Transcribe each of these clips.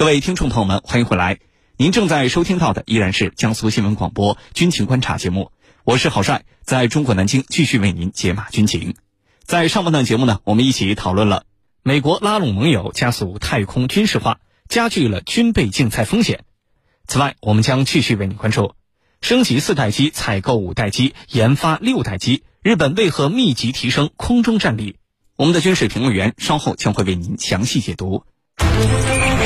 各位听众朋友们，欢迎回来。您正在收听到的依然是江苏新闻广播军情观察节目，我是郝帅，在中国南京继续为您解码军情。在上半段节目呢，我们一起讨论了美国拉拢盟友，加速太空军事化，加剧了军备竞赛风险。此外，我们将继续为您关注升级四代机，采购五代机，研发六代机，日本为何密集提升空中战力？我们的军事评论员稍后将会为您详细解读。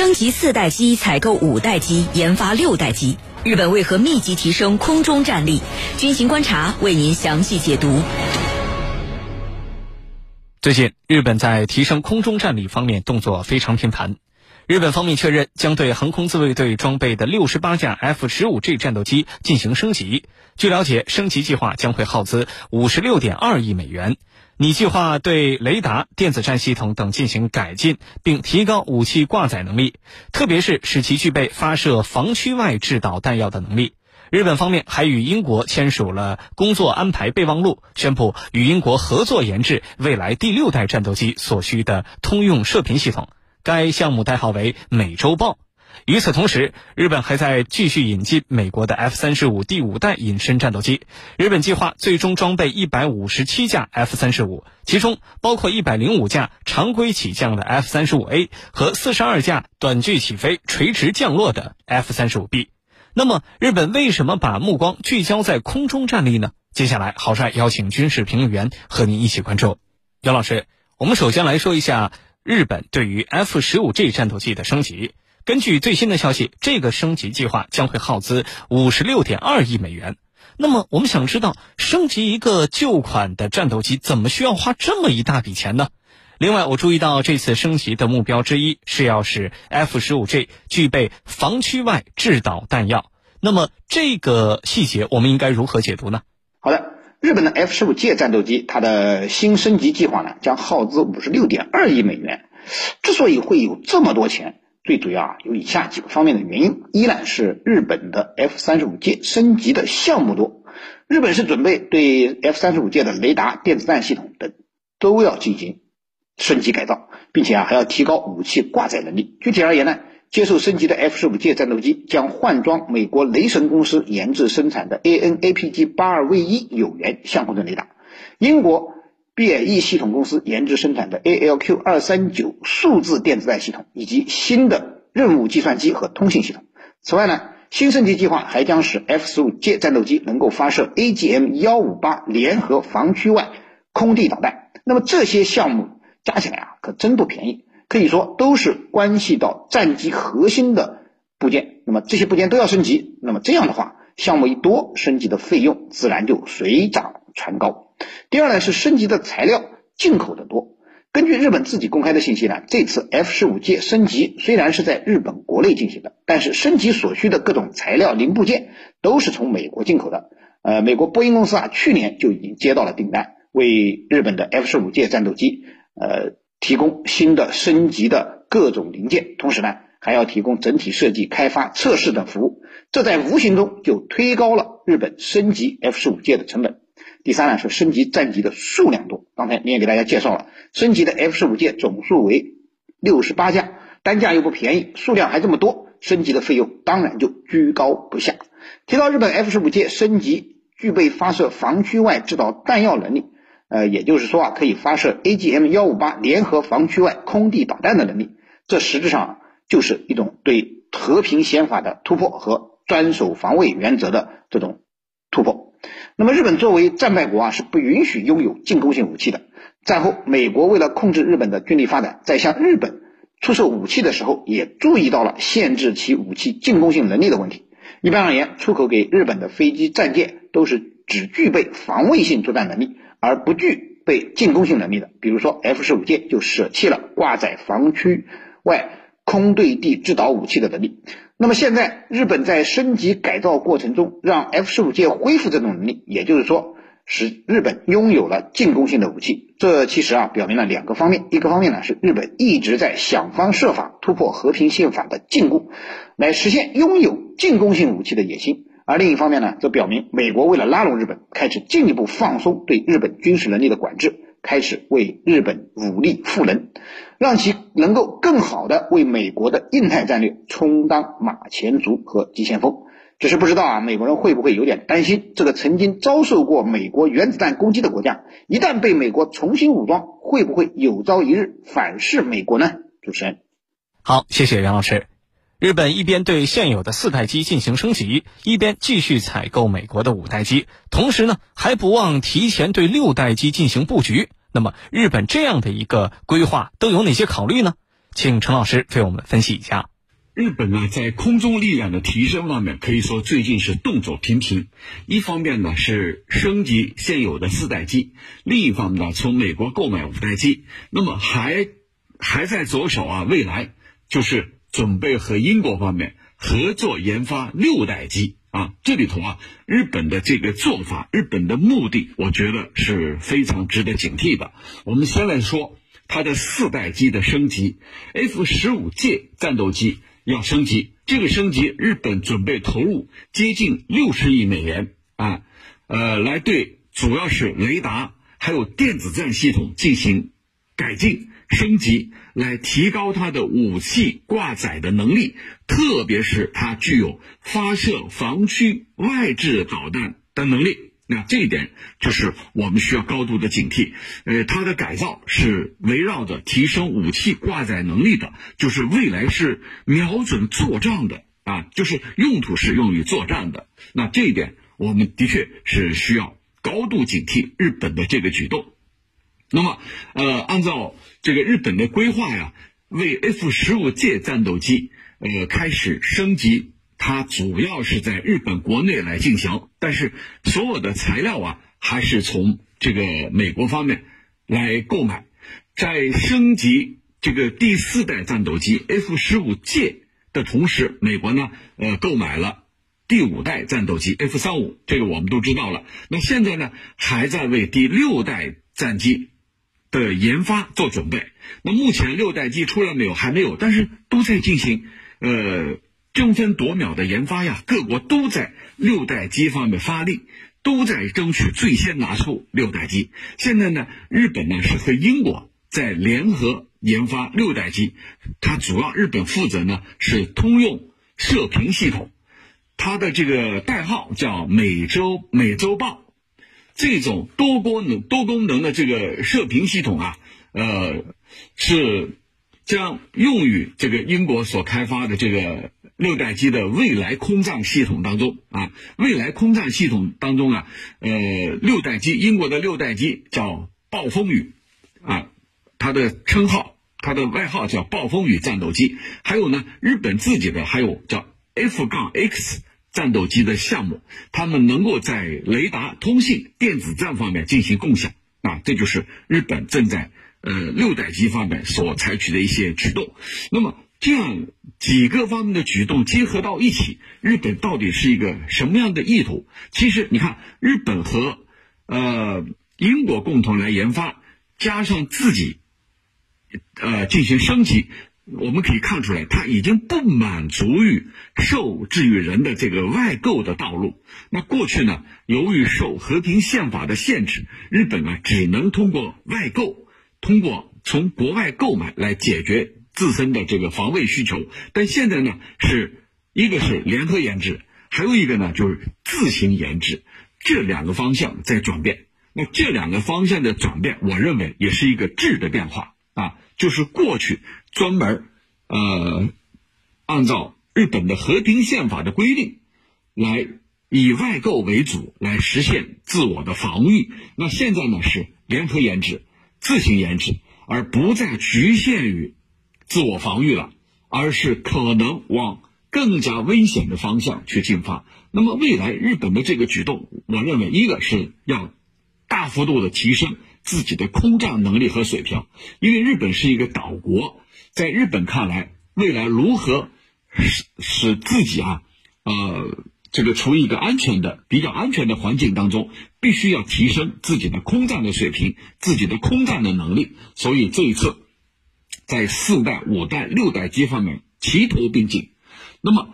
升级四代机，采购五代机，研发六代机，日本为何密集提升空中战力？军情观察为您详细解读。最近，日本在提升空中战力方面动作非常频繁。日本方面确认，将对航空自卫队装备的六十八架 F 十五 G 战斗机进行升级。据了解，升级计划将会耗资五十六点二亿美元。拟计划对雷达、电子战系统等进行改进，并提高武器挂载能力，特别是使其具备发射防区外制导弹药的能力。日本方面还与英国签署了工作安排备忘录，宣布与英国合作研制未来第六代战斗机所需的通用射频系统。该项目代号为“美洲豹”。与此同时，日本还在继续引进美国的 F 三十五第五代隐身战斗机。日本计划最终装备一百五十七架 F 三十五，其中包括一百零五架常规起降的 F 三十五 A 和四十二架短距起飞、垂直降落的 F 三十五 B。那么，日本为什么把目光聚焦在空中战力呢？接下来，郝帅邀请军事评论员和您一起关注。姚老师，我们首先来说一下日本对于 F 十五 G 战斗机的升级。根据最新的消息，这个升级计划将会耗资五十六点二亿美元。那么，我们想知道，升级一个旧款的战斗机，怎么需要花这么一大笔钱呢？另外，我注意到这次升级的目标之一是要使 F 十五 G 具备防区外制导弹药。那么，这个细节我们应该如何解读呢？好的，日本的 F 十五 G 战斗机，它的新升级计划呢，将耗资五十六点二亿美元。之所以会有这么多钱，最主要啊有以下几个方面的原因，一呢是日本的 F 三十五 J 升级的项目多，日本是准备对 F 三十五 J 的雷达、电子战系统等都要进行升级改造，并且啊还要提高武器挂载能力。具体而言呢，接受升级的 F 十五 J 战斗机将换装美国雷神公司研制生产的 AN/APG 八二 V 一有源相控阵雷达，英国。BAE 系统公司研制生产的 ALQ 二三九数字电子战系统，以及新的任务计算机和通信系统。此外呢，新升级计划还将使 F 十五 J 战斗机能够发射 AGM 幺五八联合防区外空地导弹。那么这些项目加起来啊，可真不便宜，可以说都是关系到战机核心的部件。那么这些部件都要升级，那么这样的话，项目一多，升级的费用自然就水涨船高。第二呢是升级的材料进口的多。根据日本自己公开的信息呢，这次 F 十五 J 升级虽然是在日本国内进行的，但是升级所需的各种材料零部件都是从美国进口的。呃，美国波音公司啊，去年就已经接到了订单，为日本的 F 十五 J 战斗机呃提供新的升级的各种零件，同时呢还要提供整体设计、开发、测试等服务。这在无形中就推高了日本升级 F 十五 J 的成本。第三呢是升级战机的数量多，刚才你也给大家介绍了，升级的 F 十五 J 总数为六十八架，单价又不便宜，数量还这么多，升级的费用当然就居高不下。提到日本 F 十五 J 升级具备发射防区外制导弹药能力，呃，也就是说啊，可以发射 AGM 幺五八联合防区外空地导弹的能力，这实质上就是一种对和平宪法的突破和专守防卫原则的这种突破。那么，日本作为战败国啊，是不允许拥有进攻性武器的。战后，美国为了控制日本的军力发展，在向日本出售武器的时候，也注意到了限制其武器进攻性能力的问题。一般而言，出口给日本的飞机、战舰都是只具备防卫性作战能力，而不具备进攻性能力的。比如说，F 十五舰就舍弃了挂载防区外空对地制导武器的能力。那么现在日本在升级改造过程中，让 F 十五舰恢复这种能力，也就是说，使日本拥有了进攻性的武器。这其实啊，表明了两个方面：一个方面呢，是日本一直在想方设法突破和平宪法的禁锢，来实现拥有进攻性武器的野心。而另一方面呢，则表明美国为了拉拢日本，开始进一步放松对日本军事能力的管制，开始为日本武力赋能，让其能够更好的为美国的印太战略充当马前卒和急先锋。只是不知道啊，美国人会不会有点担心，这个曾经遭受过美国原子弹攻击的国家，一旦被美国重新武装，会不会有朝一日反噬美国呢？主持人，好，谢谢袁老师。日本一边对现有的四代机进行升级，一边继续采购美国的五代机，同时呢还不忘提前对六代机进行布局。那么，日本这样的一个规划都有哪些考虑呢？请陈老师为我们分析一下。日本呢，在空中力量的提升方面，可以说最近是动作频频。一方面呢是升级现有的四代机，另一方面呢从美国购买五代机，那么还还在着手啊，未来就是。准备和英国方面合作研发六代机啊，这里头啊，日本的这个做法，日本的目的，我觉得是非常值得警惕的。我们先来说它的四代机的升级，F 十五 J 战斗机要升级，这个升级日本准备投入接近六十亿美元啊，呃，来对主要是雷达还有电子战系统进行改进。升级来提高它的武器挂载的能力，特别是它具有发射防区外置导弹的能力。那这一点就是我们需要高度的警惕。呃，它的改造是围绕着提升武器挂载能力的，就是未来是瞄准作战的啊，就是用途是用于作战的。那这一点我们的确是需要高度警惕日本的这个举动。那么，呃，按照这个日本的规划呀，为 F 十五 J 战斗机呃开始升级，它主要是在日本国内来进行，但是所有的材料啊还是从这个美国方面来购买。在升级这个第四代战斗机 F 十五 J 的同时，美国呢呃购买了第五代战斗机 F 三五，这个我们都知道了。那现在呢还在为第六代战机。的研发做准备，那目前六代机出来没有？还没有，但是都在进行，呃，争分夺秒的研发呀。各国都在六代机方面发力，都在争取最先拿出六代机。现在呢，日本呢是和英国在联合研发六代机，它主要日本负责呢是通用射频系统，它的这个代号叫美洲美洲豹。这种多功能、多功能的这个射频系统啊，呃，是将用于这个英国所开发的这个六代机的未来空战系统当中啊。未来空战系统当中啊，呃，六代机，英国的六代机叫暴风雨啊，它的称号，它的外号叫暴风雨战斗机。还有呢，日本自己的还有叫 F 杠 X。战斗机的项目，他们能够在雷达、通信、电子战方面进行共享啊，这就是日本正在呃六代机方面所采取的一些举动。那么这样几个方面的举动结合到一起，日本到底是一个什么样的意图？其实你看，日本和呃英国共同来研发，加上自己呃进行升级。我们可以看出来，他已经不满足于受制于人的这个外购的道路。那过去呢，由于受和平宪法的限制，日本啊只能通过外购，通过从国外购买来解决自身的这个防卫需求。但现在呢，是一个是联合研制，还有一个呢就是自行研制，这两个方向在转变。那这两个方向的转变，我认为也是一个质的变化啊，就是过去。专门呃，按照日本的和平宪法的规定，来以外购为主来实现自我的防御。那现在呢是联合研制、自行研制，而不再局限于自我防御了，而是可能往更加危险的方向去进发。那么未来日本的这个举动，我认为一个是要大幅度的提升自己的空战能力和水平，因为日本是一个岛国。在日本看来，未来如何使使自己啊，呃，这个处于一个安全的、比较安全的环境当中，必须要提升自己的空战的水平、自己的空战的能力。所以这一次，在四代、五代、六代机方面齐头并进。那么，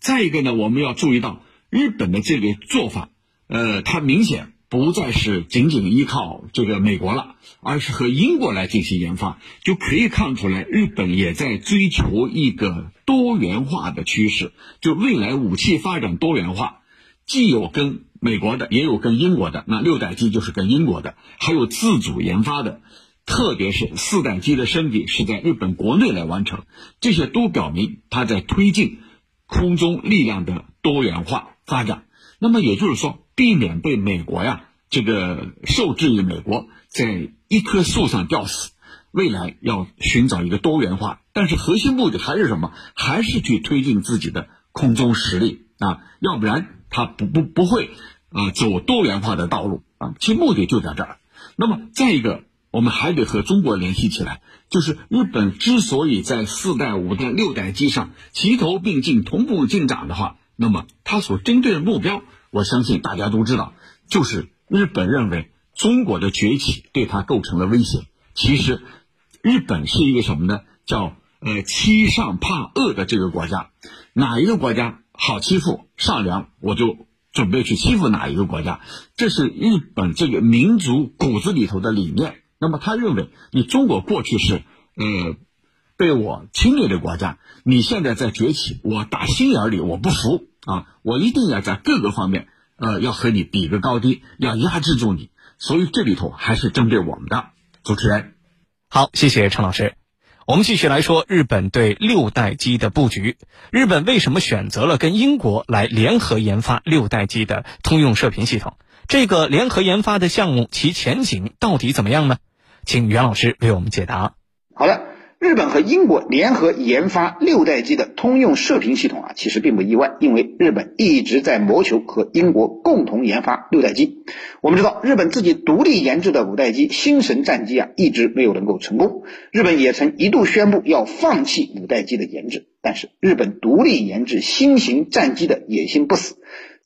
再一个呢，我们要注意到日本的这个做法，呃，它明显。不再是仅仅依靠这个美国了，而是和英国来进行研发，就可以看出来，日本也在追求一个多元化的趋势。就未来武器发展多元化，既有跟美国的，也有跟英国的。那六代机就是跟英国的，还有自主研发的，特别是四代机的升级是在日本国内来完成。这些都表明它在推进空中力量的多元化发展。那么也就是说。避免被美国呀这个受制于美国，在一棵树上吊死。未来要寻找一个多元化，但是核心目的还是什么？还是去推进自己的空中实力啊，要不然他不不不会啊走多元化的道路啊。其目的就在这儿。那么再一个，我们还得和中国联系起来，就是日本之所以在四代、五代、六代机上齐头并进、同步进展的话，那么它所针对的目标。我相信大家都知道，就是日本认为中国的崛起对它构成了威胁。其实，日本是一个什么呢？叫呃欺上怕恶的这个国家。哪一个国家好欺负、善良，我就准备去欺负哪一个国家。这是日本这个民族骨子里头的理念。那么他认为，你中国过去是呃被我侵略的国家，你现在在崛起，我打心眼里我不服。啊，我一定要在各个方面，呃，要和你比个高低，要压制住你。所以这里头还是针对我们的主持人。好，谢谢陈老师。我们继续来说日本对六代机的布局。日本为什么选择了跟英国来联合研发六代机的通用射频系统？这个联合研发的项目，其前景到底怎么样呢？请袁老师为我们解答。好的。日本和英国联合研发六代机的通用射频系统啊，其实并不意外，因为日本一直在谋求和英国共同研发六代机。我们知道，日本自己独立研制的五代机星神战机啊，一直没有能够成功。日本也曾一度宣布要放弃五代机的研制，但是日本独立研制新型战机的野心不死，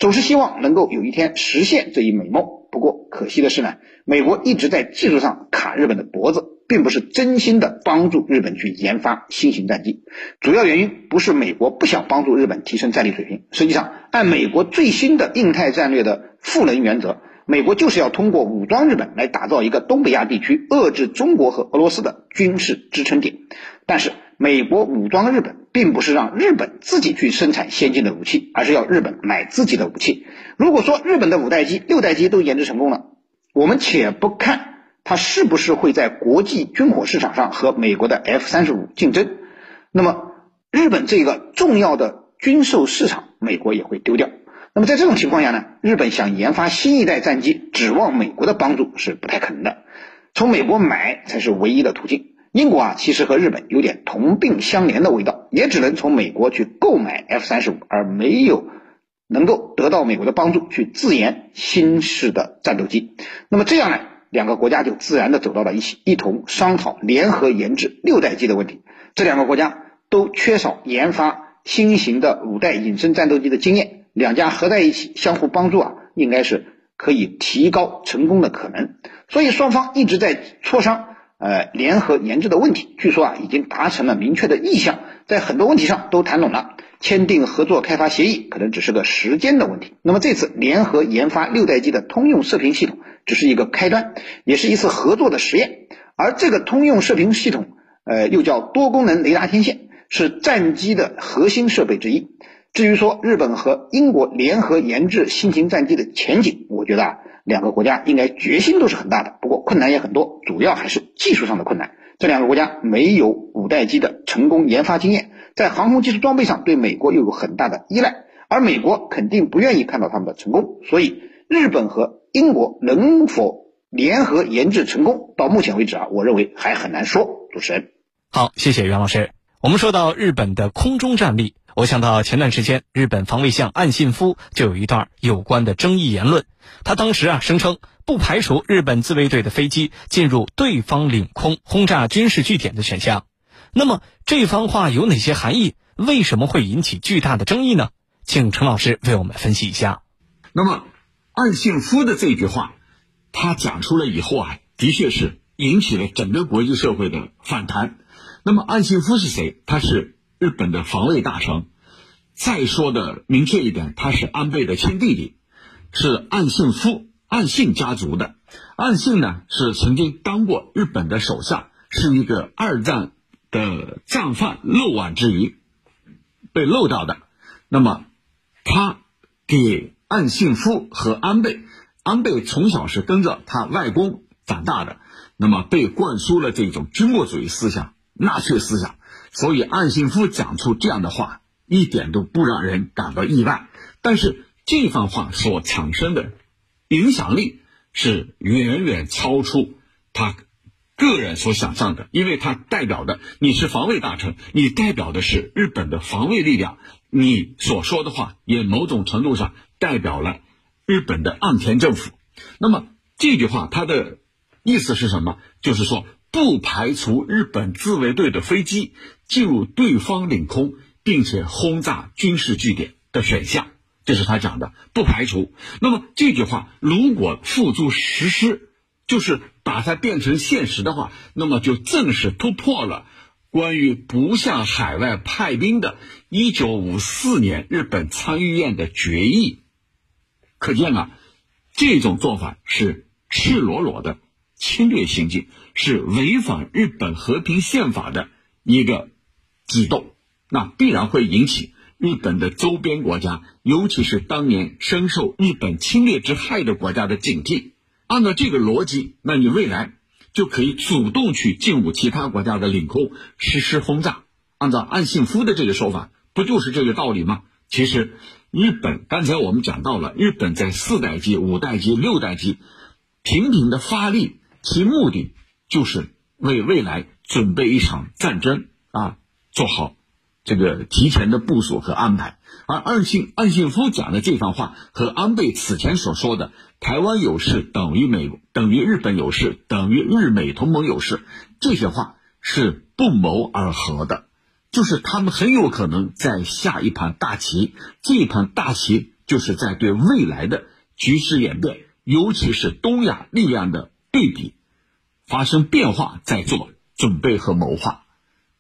总是希望能够有一天实现这一美梦。不过可惜的是呢，美国一直在技术上卡日本的脖子。并不是真心的帮助日本去研发新型战机，主要原因不是美国不想帮助日本提升战力水平。实际上，按美国最新的印太战略的赋能原则，美国就是要通过武装日本来打造一个东北亚地区遏制中国和俄罗斯的军事支撑点。但是，美国武装日本并不是让日本自己去生产先进的武器，而是要日本买自己的武器。如果说日本的五代机、六代机都研制成功了，我们且不看。它是不是会在国际军火市场上和美国的 F 三十五竞争？那么日本这个重要的军售市场，美国也会丢掉。那么在这种情况下呢，日本想研发新一代战机，指望美国的帮助是不太可能的，从美国买才是唯一的途径。英国啊，其实和日本有点同病相怜的味道，也只能从美国去购买 F 三十五，而没有能够得到美国的帮助去自研新式的战斗机。那么这样呢？两个国家就自然的走到了一起，一同商讨联合研制六代机的问题。这两个国家都缺少研发新型的五代隐身战斗机的经验，两家合在一起相互帮助啊，应该是可以提高成功的可能。所以双方一直在磋商，呃，联合研制的问题。据说啊，已经达成了明确的意向，在很多问题上都谈拢了，签订合作开发协议可能只是个时间的问题。那么这次联合研发六代机的通用射频系统。只是一个开端，也是一次合作的实验。而这个通用射频系统，呃，又叫多功能雷达天线，是战机的核心设备之一。至于说日本和英国联合研制新型战机的前景，我觉得啊，两个国家应该决心都是很大的。不过困难也很多，主要还是技术上的困难。这两个国家没有五代机的成功研发经验，在航空技术装备上对美国又有很大的依赖，而美国肯定不愿意看到他们的成功，所以日本和。英国能否联合研制成功？到目前为止啊，我认为还很难说。主持人，好，谢谢袁老师。我们说到日本的空中战力，我想到前段时间日本防卫相岸信夫就有一段有关的争议言论。他当时啊声称，不排除日本自卫队的飞机进入对方领空轰炸军事据点的选项。那么这番话有哪些含义？为什么会引起巨大的争议呢？请陈老师为我们分析一下。那么，岸信夫的这句话，他讲出来以后啊，的确是引起了整个国际社会的反弹。那么，岸信夫是谁？他是日本的防卫大臣。再说的明确一点，他是安倍的亲弟弟，是岸信夫、岸信家族的。岸信呢，是曾经当过日本的首相，是一个二战的战犯漏网之鱼。被漏掉的，那么他给岸信夫和安倍，安倍从小是跟着他外公长大的，那么被灌输了这种军国主义思想、纳粹思想，所以岸信夫讲出这样的话一点都不让人感到意外。但是这番话所产生的影响力是远远超出他。个人所想象的，因为他代表的你是防卫大臣，你代表的是日本的防卫力量，你所说的话也某种程度上代表了日本的岸田政府。那么这句话它的意思是什么？就是说不排除日本自卫队的飞机进入对方领空，并且轰炸军事据点的选项，这是他讲的，不排除。那么这句话如果付诸实施。就是把它变成现实的话，那么就正式突破了关于不向海外派兵的1954年日本参议院的决议。可见啊，这种做法是赤裸裸的侵略行径，是违反日本和平宪法的一个举动，那必然会引起日本的周边国家，尤其是当年深受日本侵略之害的国家的警惕。按照这个逻辑，那你未来就可以主动去进入其他国家的领空实施轰炸。按照岸信夫的这个说法，不就是这个道理吗？其实，日本刚才我们讲到了，日本在四代机、五代机、六代机频频的发力，其目的就是为未来准备一场战争啊，做好这个提前的部署和安排。而岸信岸信夫讲的这番话和安倍此前所说的。台湾有事等于美等于日本有事等于日美同盟有事，这些话是不谋而合的，就是他们很有可能在下一盘大棋，这一盘大棋就是在对未来的局势演变，尤其是东亚力量的对比发生变化，在做准备和谋划。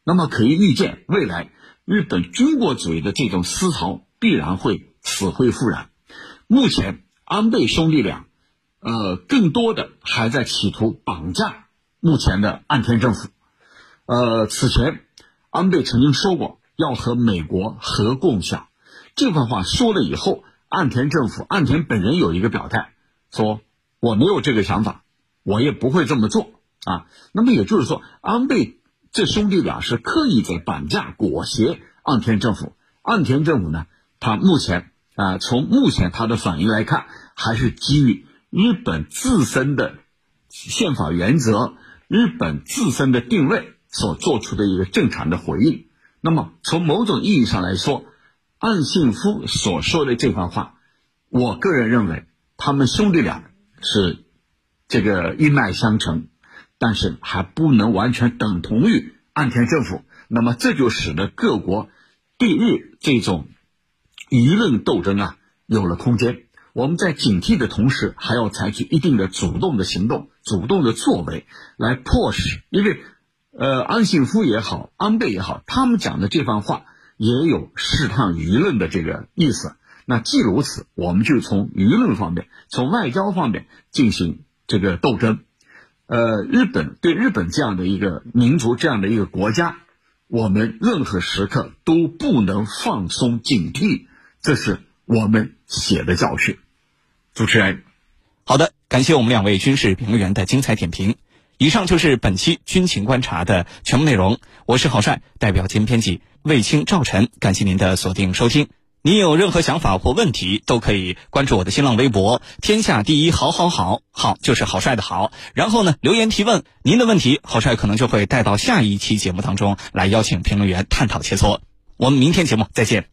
那么可以预见，未来日本军国主义的这种思潮必然会死灰复燃。目前。安倍兄弟俩，呃，更多的还在企图绑架目前的岸田政府。呃，此前安倍曾经说过要和美国核共享，这番话说了以后，岸田政府岸田本人有一个表态，说我没有这个想法，我也不会这么做啊。那么也就是说，安倍这兄弟俩是刻意在绑架裹挟岸田政府。岸田政府呢，他目前。啊，从目前他的反应来看，还是基于日本自身的宪法原则、日本自身的定位所做出的一个正常的回应。那么，从某种意义上来说，岸信夫所说的这番话，我个人认为，他们兄弟俩是这个一脉相承，但是还不能完全等同于岸田政府。那么，这就使得各国对日这种。舆论斗争啊，有了空间。我们在警惕的同时，还要采取一定的主动的行动、主动的作为，来迫使。因为，呃，安信夫也好，安倍也好，他们讲的这番话也有试探舆论的这个意思。那既如此，我们就从舆论方面、从外交方面进行这个斗争。呃，日本对日本这样的一个民族、这样的一个国家，我们任何时刻都不能放松警惕。这是我们写的教训。主持人，好的，感谢我们两位军事评论员的精彩点评。以上就是本期军情观察的全部内容。我是郝帅，代表兼编辑卫青、赵晨，感谢您的锁定收听。您有任何想法或问题，都可以关注我的新浪微博“天下第一好好好”，好就是好帅的好。然后呢，留言提问您的问题，好帅可能就会带到下一期节目当中来邀请评论员探讨切磋。我们明天节目再见。